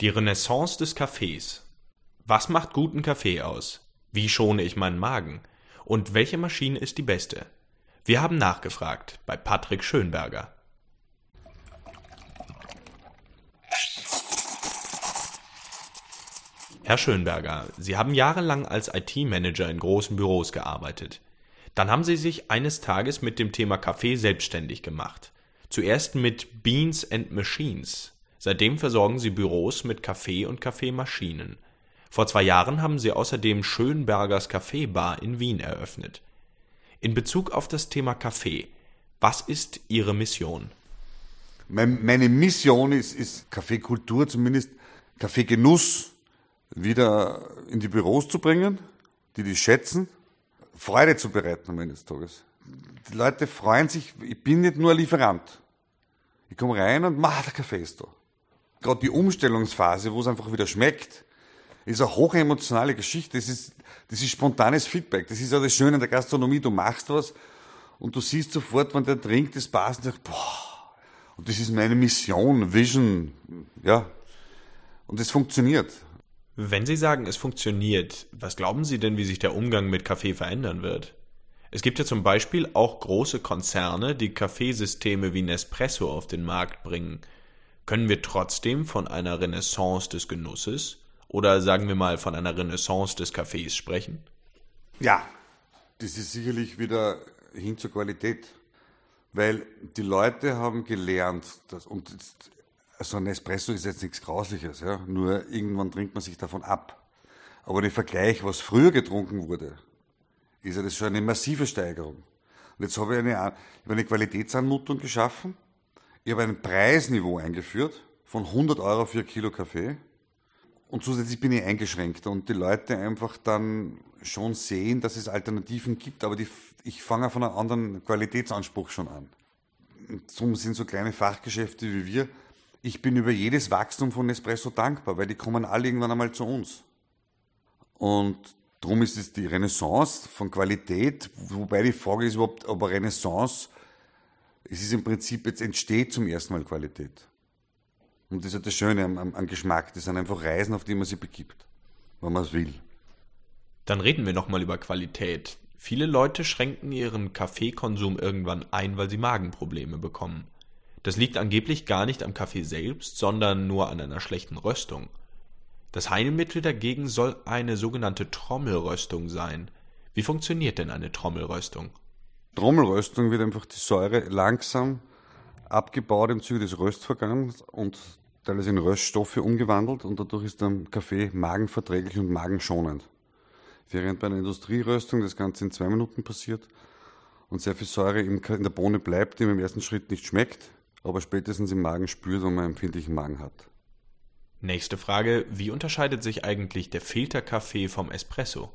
Die Renaissance des Kaffees. Was macht guten Kaffee aus? Wie schone ich meinen Magen? Und welche Maschine ist die beste? Wir haben nachgefragt bei Patrick Schönberger. Herr Schönberger, Sie haben jahrelang als IT-Manager in großen Büros gearbeitet. Dann haben Sie sich eines Tages mit dem Thema Kaffee selbstständig gemacht. Zuerst mit Beans and Machines. Seitdem versorgen Sie Büros mit Kaffee und Kaffeemaschinen. Vor zwei Jahren haben Sie außerdem Schönbergers Kaffeebar in Wien eröffnet. In Bezug auf das Thema Kaffee, was ist Ihre Mission? Meine Mission ist, ist Kaffeekultur, zumindest Kaffeegenuss wieder in die Büros zu bringen, die die schätzen, Freude zu bereiten am Ende des Tages. Die Leute freuen sich, ich bin nicht nur Lieferant. Ich komme rein und mach der Kaffee ist da. Gerade die Umstellungsphase, wo es einfach wieder schmeckt, ist eine hochemotionale Geschichte. Das ist, das ist spontanes Feedback. Das ist ja das Schöne in der Gastronomie. Du machst was und du siehst sofort, wenn der trinkt, das passt und sagst, boah. Und das ist meine Mission, Vision, ja. Und es funktioniert. Wenn Sie sagen, es funktioniert, was glauben Sie denn, wie sich der Umgang mit Kaffee verändern wird? Es gibt ja zum Beispiel auch große Konzerne, die Kaffeesysteme wie Nespresso auf den Markt bringen. Können wir trotzdem von einer Renaissance des Genusses oder sagen wir mal von einer Renaissance des Kaffees sprechen? Ja, das ist sicherlich wieder hin zur Qualität, weil die Leute haben gelernt, dass, und so ein Espresso ist jetzt nichts Grausliches, ja, nur irgendwann trinkt man sich davon ab. Aber im Vergleich, was früher getrunken wurde, ist ja das schon eine massive Steigerung. Und jetzt habe ich eine, eine Qualitätsanmutung geschaffen, ich habe ein Preisniveau eingeführt von 100 Euro für ein Kilo Kaffee und zusätzlich bin ich eingeschränkt und die Leute einfach dann schon sehen, dass es Alternativen gibt, aber die, ich fange von einem anderen Qualitätsanspruch schon an. Darum sind so kleine Fachgeschäfte wie wir. Ich bin über jedes Wachstum von Nespresso dankbar, weil die kommen alle irgendwann einmal zu uns. Und darum ist es die Renaissance von Qualität, wobei die Frage ist überhaupt, ob Renaissance, es ist im Prinzip, jetzt entsteht zum ersten Mal Qualität. Und das ist das Schöne am, am, Geschmack. Das sind einfach Reisen, auf die man sich begibt, wenn man es will. Dann reden wir nochmal über Qualität. Viele Leute schränken ihren Kaffeekonsum irgendwann ein, weil sie Magenprobleme bekommen. Das liegt angeblich gar nicht am Kaffee selbst, sondern nur an einer schlechten Röstung. Das Heilmittel dagegen soll eine sogenannte Trommelröstung sein. Wie funktioniert denn eine Trommelröstung? Trommelröstung wird einfach die Säure langsam abgebaut im Zuge des Röstvorgangs und teilweise in Röststoffe umgewandelt und dadurch ist der Kaffee magenverträglich und magenschonend. Während bei einer Industrieröstung das Ganze in zwei Minuten passiert und sehr viel Säure in der Bohne bleibt, die man im ersten Schritt nicht schmeckt, aber spätestens im Magen spürt, wenn man einen empfindlichen Magen hat. Nächste Frage, wie unterscheidet sich eigentlich der Filterkaffee vom Espresso?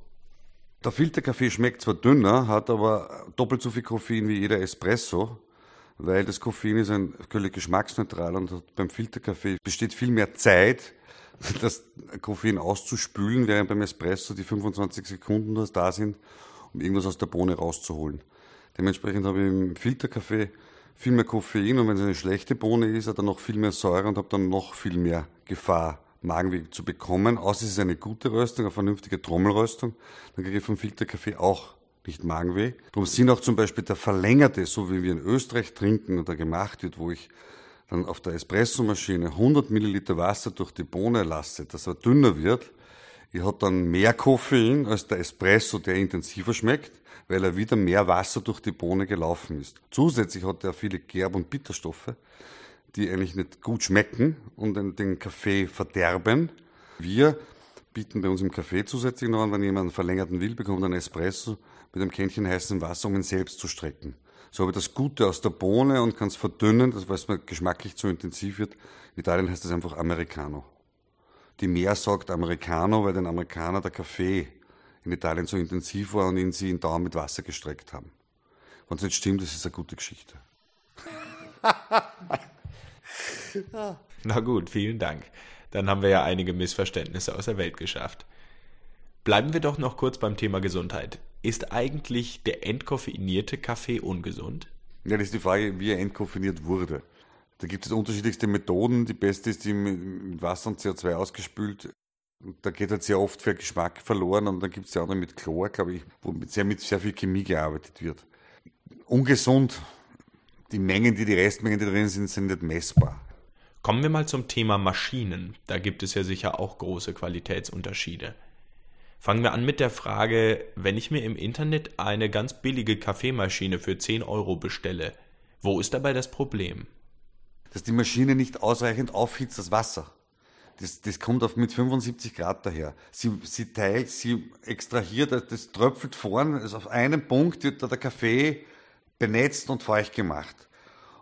Der Filterkaffee schmeckt zwar dünner, hat aber doppelt so viel Koffein wie jeder Espresso weil das Koffein ist ein völlig geschmacksneutral und beim Filterkaffee besteht viel mehr Zeit, das Koffein auszuspülen, während beim Espresso die 25 Sekunden das da sind, um irgendwas aus der Bohne rauszuholen. Dementsprechend habe ich im Filterkaffee viel mehr Koffein und wenn es eine schlechte Bohne ist, hat er noch viel mehr Säure und habe dann noch viel mehr Gefahr, Magenweh zu bekommen. Außer es ist eine gute Röstung, eine vernünftige Trommelröstung, dann kriege ich vom Filterkaffee auch nicht Magenweh. Darum sind auch zum Beispiel der verlängerte, so wie wir in Österreich trinken oder gemacht wird, wo ich dann auf der Espressomaschine 100 Milliliter Wasser durch die Bohne lasse, dass er dünner wird. Ich habe dann mehr Koffein als der Espresso, der intensiver schmeckt, weil er wieder mehr Wasser durch die Bohne gelaufen ist. Zusätzlich hat er viele Gerb- und Bitterstoffe, die eigentlich nicht gut schmecken und den Kaffee verderben. Wir bieten bei uns im Kaffee zusätzlich noch an, wenn jemand einen verlängerten will, bekommt einen Espresso mit einem Kännchen heißem Wasser, um ihn selbst zu strecken. So habe ich das Gute aus der Bohne und kann es verdünnen, weil es mir geschmacklich zu intensiv wird. In Italien heißt das einfach Americano. Die Meer sagt Americano, weil den Amerikaner der Kaffee in Italien so intensiv war und ihn sie in Dauer mit Wasser gestreckt haben. Wenn es nicht stimmt, das ist eine gute Geschichte. Na gut, vielen Dank. Dann haben wir ja einige Missverständnisse aus der Welt geschafft. Bleiben wir doch noch kurz beim Thema Gesundheit. Ist eigentlich der entkoffeinierte Kaffee ungesund? Ja, das ist die Frage, wie er entkoffeiniert wurde. Da gibt es unterschiedlichste Methoden. Die beste ist die mit Wasser und CO2 ausgespült. Da geht halt sehr oft viel Geschmack verloren und dann gibt es ja andere mit Chlor, glaube ich, wo sehr, mit sehr viel Chemie gearbeitet wird. Ungesund. Die Mengen, die die Restmengen, die drin sind, sind nicht messbar. Kommen wir mal zum Thema Maschinen. Da gibt es ja sicher auch große Qualitätsunterschiede. Fangen wir an mit der Frage, wenn ich mir im Internet eine ganz billige Kaffeemaschine für 10 Euro bestelle, wo ist dabei das Problem? Dass die Maschine nicht ausreichend aufhitzt, das Wasser. Das, das kommt auf mit 75 Grad daher. Sie, sie teilt, sie extrahiert, das tröpfelt vorn, also auf einem Punkt wird da der Kaffee benetzt und feucht gemacht.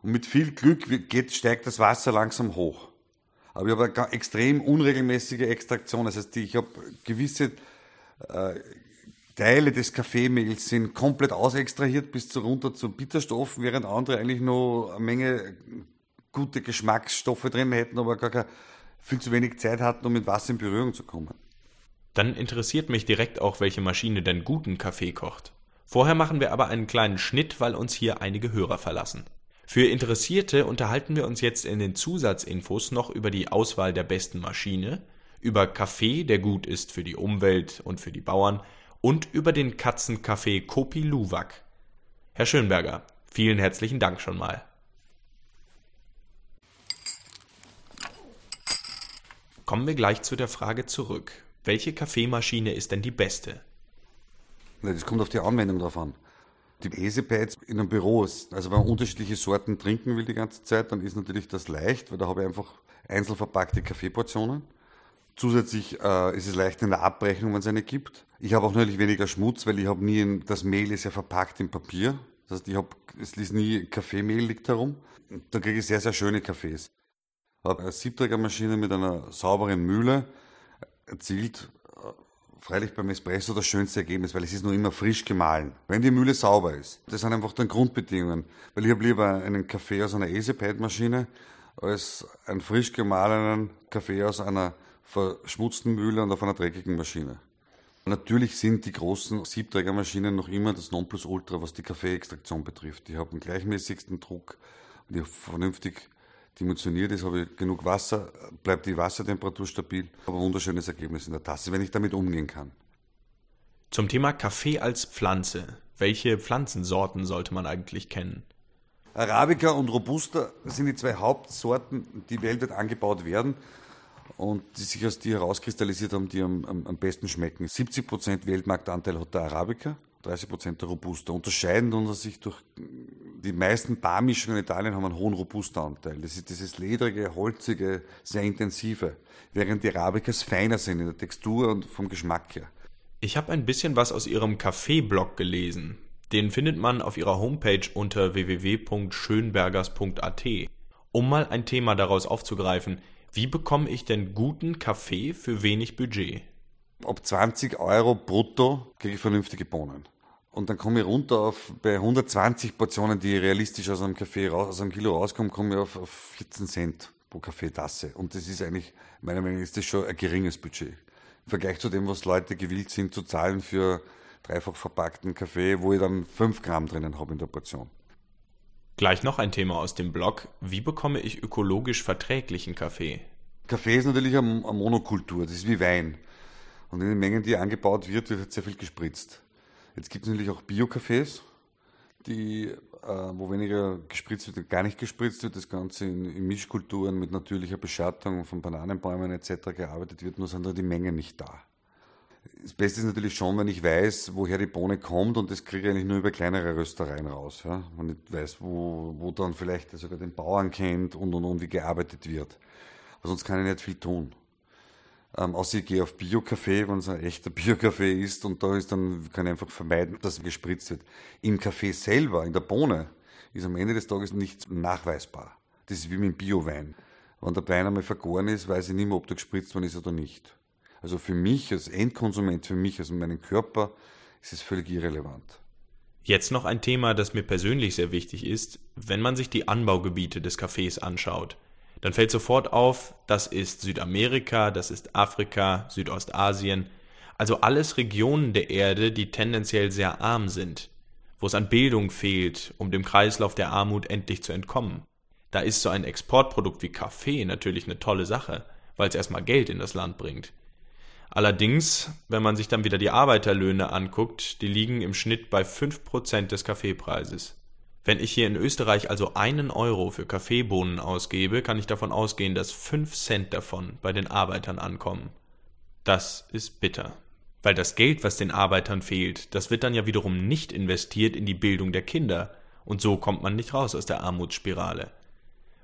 Und mit viel Glück geht, steigt das Wasser langsam hoch. Aber ich habe eine extrem unregelmäßige Extraktion. Das heißt, ich habe gewisse äh, Teile des Kaffeemehls sind komplett ausextrahiert bis zu runter zu Bitterstoffen, während andere eigentlich noch eine Menge gute Geschmacksstoffe drin hätten, aber gar keine, viel zu wenig Zeit hatten, um mit Wasser in Berührung zu kommen. Dann interessiert mich direkt auch, welche Maschine denn guten Kaffee kocht. Vorher machen wir aber einen kleinen Schnitt, weil uns hier einige Hörer verlassen. Für Interessierte unterhalten wir uns jetzt in den Zusatzinfos noch über die Auswahl der besten Maschine, über Kaffee, der gut ist für die Umwelt und für die Bauern, und über den Katzenkaffee Kopi Luwak. Herr Schönberger, vielen herzlichen Dank schon mal. Kommen wir gleich zu der Frage zurück. Welche Kaffeemaschine ist denn die beste? Das kommt auf die Anwendung drauf an. Die Easypads in einem Büro, also wenn man unterschiedliche Sorten trinken will die ganze Zeit, dann ist natürlich das leicht, weil da habe ich einfach einzeln verpackte Kaffeeportionen. Zusätzlich äh, ist es leicht in der Abrechnung, wenn es eine gibt. Ich habe auch natürlich weniger Schmutz, weil ich habe nie, in, das Mehl ist ja verpackt in Papier. Das heißt, ich habe, es ist nie Kaffeemehl liegt herum. Da kriege ich sehr, sehr schöne Kaffees. Ich habe eine Siebträgermaschine mit einer sauberen Mühle erzielt freilich beim Espresso das schönste Ergebnis, weil es ist nur immer frisch gemahlen. Wenn die Mühle sauber ist. Das sind einfach dann Grundbedingungen. Weil ich habe lieber einen Kaffee aus einer Easypad-Maschine als einen frisch gemahlenen Kaffee aus einer verschmutzten Mühle und auf einer dreckigen Maschine. Natürlich sind die großen Siebträgermaschinen noch immer das Nonplusultra, was die Kaffeeextraktion betrifft. Die haben den gleichmäßigsten Druck und die vernünftig dimensioniert ist, habe ich genug Wasser, bleibt die Wassertemperatur stabil, aber ein wunderschönes Ergebnis in der Tasse, wenn ich damit umgehen kann. Zum Thema Kaffee als Pflanze. Welche Pflanzensorten sollte man eigentlich kennen? Arabica und Robusta sind die zwei Hauptsorten, die weltweit angebaut werden und die sich als die herauskristallisiert haben, die am, am, am besten schmecken. 70% Weltmarktanteil hat der Arabica, 30% der Robusta. Unterscheiden unter sich durch die meisten Barmischungen in Italien haben einen hohen Robusta-Anteil. Das ist dieses ledrige, holzige, sehr intensive, während die Arabicas feiner sind in der Textur und vom Geschmack her. Ich habe ein bisschen was aus Ihrem Kaffee-Blog gelesen. Den findet man auf Ihrer Homepage unter www.schönbergers.at. Um mal ein Thema daraus aufzugreifen, wie bekomme ich denn guten Kaffee für wenig Budget? Ab 20 Euro brutto kriege ich vernünftige Bohnen. Und dann komme ich runter auf, bei 120 Portionen, die realistisch aus einem Kaffee raus, aus einem Kilo rauskommen, komme ich auf, auf 14 Cent pro Kaffeetasse. Und das ist eigentlich, meiner Meinung nach, ist das schon ein geringes Budget. Im Vergleich zu dem, was Leute gewillt sind zu zahlen für dreifach verpackten Kaffee, wo ich dann 5 Gramm drinnen habe in der Portion. Gleich noch ein Thema aus dem Blog. Wie bekomme ich ökologisch verträglichen Kaffee? Kaffee ist natürlich eine Monokultur, das ist wie Wein. Und in den Mengen, die angebaut wird, wird sehr viel gespritzt. Jetzt gibt es natürlich auch Bio-Cafés, die, äh, wo weniger gespritzt wird, gar nicht gespritzt wird, das Ganze in, in Mischkulturen mit natürlicher Beschattung von Bananenbäumen etc. gearbeitet wird, nur sind da die Mengen nicht da. Das Beste ist natürlich schon, wenn ich weiß, woher die Bohne kommt und das kriege ich eigentlich nur über kleinere Röstereien raus. Ja? Wenn ich weiß, wo, wo dann vielleicht sogar den Bauern kennt und und und wie gearbeitet wird. Aber sonst kann ich nicht viel tun. Ähm, außer ich gehe auf Bio-Kaffee, wenn es ein echter Bio-Kaffee ist und da ist dann, kann ich einfach vermeiden, dass gespritzt wird. Im Kaffee selber, in der Bohne, ist am Ende des Tages nichts nachweisbar. Das ist wie mit dem Bio-Wein. Wenn der Wein einmal vergoren ist, weiß ich nicht mehr, ob der gespritzt worden ist oder nicht. Also für mich als Endkonsument, für mich, also meinen Körper, ist es völlig irrelevant. Jetzt noch ein Thema, das mir persönlich sehr wichtig ist. Wenn man sich die Anbaugebiete des Kaffees anschaut, dann fällt sofort auf, das ist Südamerika, das ist Afrika, Südostasien, also alles Regionen der Erde, die tendenziell sehr arm sind, wo es an Bildung fehlt, um dem Kreislauf der Armut endlich zu entkommen. Da ist so ein Exportprodukt wie Kaffee natürlich eine tolle Sache, weil es erstmal Geld in das Land bringt. Allerdings, wenn man sich dann wieder die Arbeiterlöhne anguckt, die liegen im Schnitt bei 5% des Kaffeepreises. Wenn ich hier in Österreich also einen Euro für Kaffeebohnen ausgebe, kann ich davon ausgehen, dass 5 Cent davon bei den Arbeitern ankommen. Das ist bitter. Weil das Geld, was den Arbeitern fehlt, das wird dann ja wiederum nicht investiert in die Bildung der Kinder, und so kommt man nicht raus aus der Armutsspirale.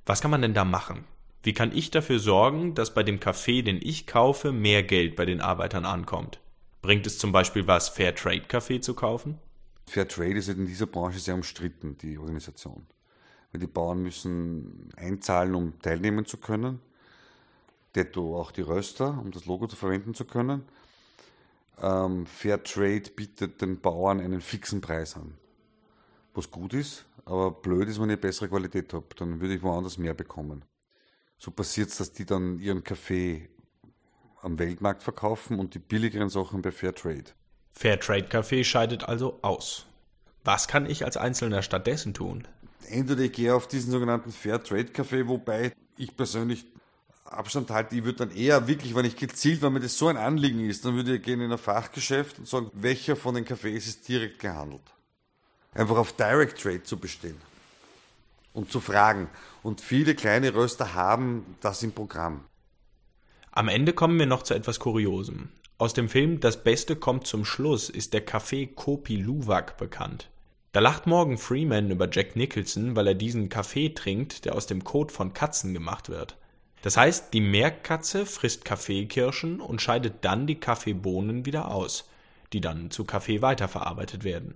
Was kann man denn da machen? Wie kann ich dafür sorgen, dass bei dem Kaffee, den ich kaufe, mehr Geld bei den Arbeitern ankommt? Bringt es zum Beispiel was, Fairtrade-Kaffee zu kaufen? Fairtrade ist in dieser Branche sehr umstritten, die Organisation. Weil die Bauern müssen einzahlen, um teilnehmen zu können. Detto auch die Röster, um das Logo zu verwenden zu können. Ähm, Fairtrade bietet den Bauern einen fixen Preis an. Was gut ist, aber blöd ist, wenn ich bessere Qualität habe. Dann würde ich woanders mehr bekommen. So passiert es, dass die dann ihren Kaffee am Weltmarkt verkaufen und die billigeren Sachen bei Fairtrade. Fairtrade-Kaffee scheidet also aus. Was kann ich als Einzelner stattdessen tun? Entweder ich gehe auf diesen sogenannten Fairtrade-Kaffee, wobei ich persönlich Abstand halte. Ich würde dann eher wirklich, wenn ich gezielt, wenn mir das so ein Anliegen ist, dann würde ich gehen in ein Fachgeschäft und sagen, welcher von den Kaffees ist direkt gehandelt. Einfach auf Direct Trade zu bestehen und zu fragen. Und viele kleine Röster haben das im Programm. Am Ende kommen wir noch zu etwas Kuriosem. Aus dem Film Das Beste kommt zum Schluss ist der Kaffee Kopi Luwak bekannt. Da lacht Morgan Freeman über Jack Nicholson, weil er diesen Kaffee trinkt, der aus dem Kot von Katzen gemacht wird. Das heißt, die Meerkatze frisst Kaffeekirschen und scheidet dann die Kaffeebohnen wieder aus, die dann zu Kaffee weiterverarbeitet werden.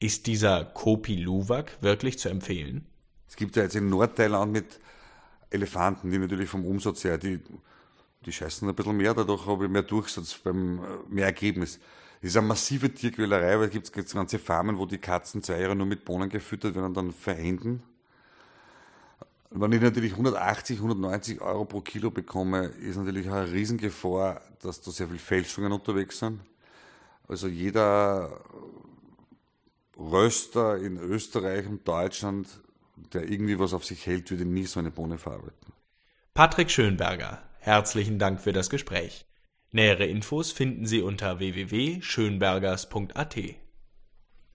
Ist dieser Kopi Luwak wirklich zu empfehlen? Es gibt ja jetzt in Nordthailand mit Elefanten, die natürlich vom Umsatz her, die, die scheißen ein bisschen mehr, dadurch habe ich mehr Durchsatz, beim, äh, mehr Ergebnis. Das ist eine massive Tierquälerei, weil es gibt ganze Farmen, wo die Katzen zwei Jahre nur mit Bohnen gefüttert werden und dann verenden. Wenn ich natürlich 180, 190 Euro pro Kilo bekomme, ist natürlich eine Riesengefahr, dass da sehr viele Fälschungen unterwegs sind. Also jeder Röster in Österreich und Deutschland der irgendwie was auf sich hält, würde nie so eine Bohne verarbeiten. Patrick Schönberger, herzlichen Dank für das Gespräch. Nähere Infos finden Sie unter www.schönbergers.at.